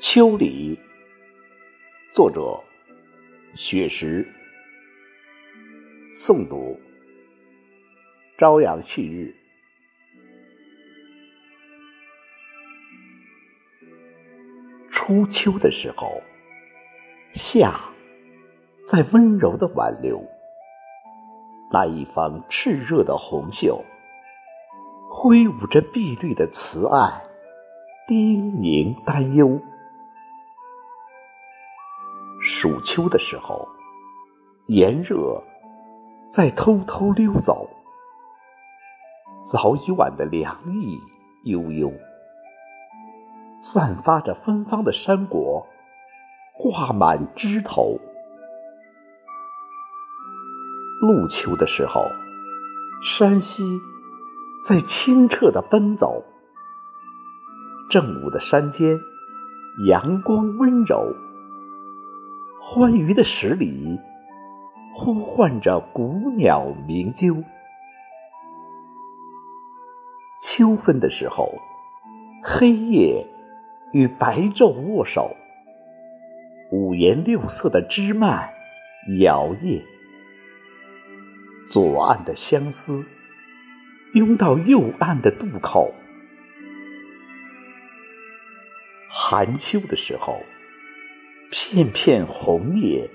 秋里，作者：雪石，诵读：朝阳旭日。初秋的时候，夏在温柔的挽留，那一方炽热的红袖，挥舞着碧绿的慈爱，叮咛担忧。暑秋的时候，炎热在偷偷溜走，早已晚的凉意悠悠，散发着芬芳的山果挂满枝头。入秋的时候，山溪在清澈的奔走，正午的山间，阳光温柔。欢愉的十里，呼唤着古鸟鸣啾。秋分的时候，黑夜与白昼握手，五颜六色的枝蔓摇曳，左岸的相思拥到右岸的渡口。寒秋的时候。片片红叶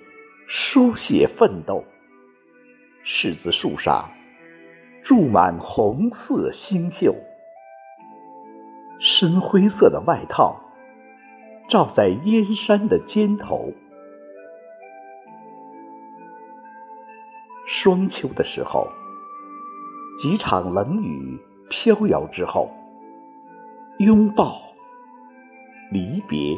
书写奋斗，柿子树上住满红色星宿，深灰色的外套罩在燕山的肩头。霜秋的时候，几场冷雨飘摇之后，拥抱，离别。